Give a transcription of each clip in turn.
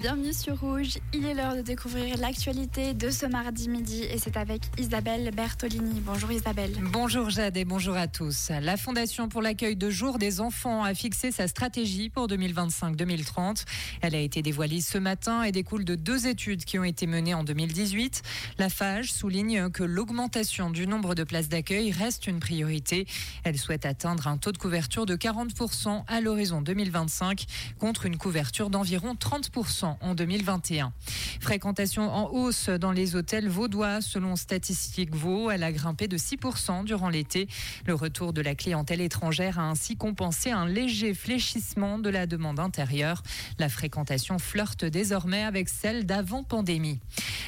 bienvenue sur Rouge. Il est l'heure de découvrir l'actualité de ce mardi midi et c'est avec Isabelle Bertolini. Bonjour Isabelle. Bonjour Jade et bonjour à tous. La Fondation pour l'accueil de jour des enfants a fixé sa stratégie pour 2025-2030. Elle a été dévoilée ce matin et découle de deux études qui ont été menées en 2018. La FAGE souligne que l'augmentation du nombre de places d'accueil reste une priorité. Elle souhaite atteindre un taux de couverture de 40% à l'horizon 2025 contre une couverture d'environ 30% en 2021. Fréquentation en hausse dans les hôtels vaudois. Selon Statistique Vaud, elle a grimpé de 6% durant l'été. Le retour de la clientèle étrangère a ainsi compensé un léger fléchissement de la demande intérieure. La fréquentation flirte désormais avec celle d'avant pandémie.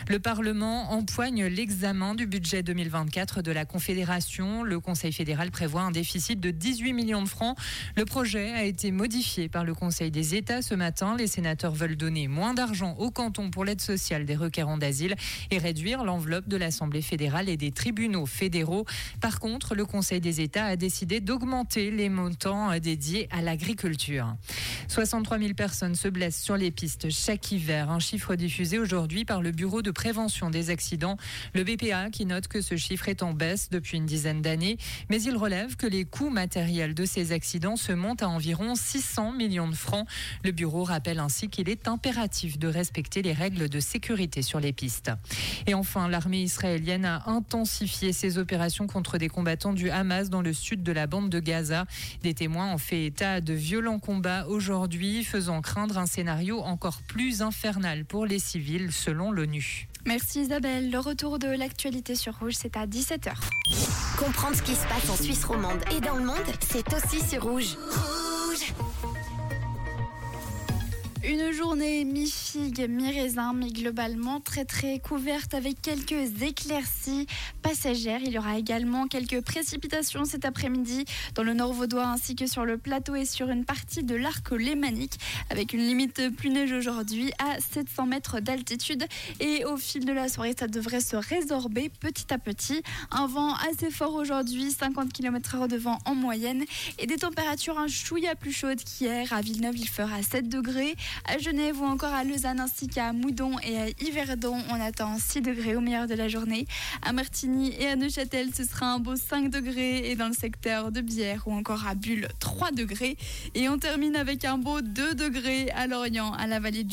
Le Parlement empoigne l'examen du budget 2024 de la Confédération. Le Conseil fédéral prévoit un déficit de 18 millions de francs. Le projet a été modifié par le Conseil des États ce matin. Les sénateurs veulent donner moins d'argent au canton pour l'aide sociale des requérants d'asile et réduire l'enveloppe de l'Assemblée fédérale et des tribunaux fédéraux. Par contre, le Conseil des États a décidé d'augmenter les montants dédiés à l'agriculture. 63 000 personnes se blessent sur les pistes chaque hiver, un chiffre diffusé aujourd'hui par le Bureau de prévention des accidents, le BPA, qui note que ce chiffre est en baisse depuis une dizaine d'années, mais il relève que les coûts matériels de ces accidents se montent à environ 600 millions de francs. Le bureau rappelle ainsi qu'il est impératif de respecter les règles de sécurité sur les pistes. Et enfin, l'armée israélienne a intensifié ses opérations contre des combattants du Hamas dans le sud de la bande de Gaza. Des témoins ont fait état de violents combats aujourd'hui aujourd'hui, faisant craindre un scénario encore plus infernal pour les civils, selon l'ONU. Merci Isabelle. Le retour de l'actualité sur Rouge, c'est à 17h. Comprendre ce qui se passe en Suisse romande et dans le monde, c'est aussi sur Rouge. Une journée mi-figue, mi-raisin, mais globalement très très couverte avec quelques éclaircies passagères. Il y aura également quelques précipitations cet après-midi dans le nord vaudois ainsi que sur le plateau et sur une partie de l'arc lémanique avec une limite plus neige aujourd'hui à 700 mètres d'altitude. Et au fil de la soirée, ça devrait se résorber petit à petit. Un vent assez fort aujourd'hui, 50 km/h de vent en moyenne et des températures un chouïa plus chaudes qu'hier. À Villeneuve, il fera 7 degrés. À Genève ou encore à Lausanne ainsi qu'à Moudon et à Yverdon, on attend 6 degrés au meilleur de la journée. À Martigny et à Neuchâtel, ce sera un beau 5 degrés et dans le secteur de Bière ou encore à Bulle, 3 degrés. Et on termine avec un beau 2 degrés à Lorient, à la vallée de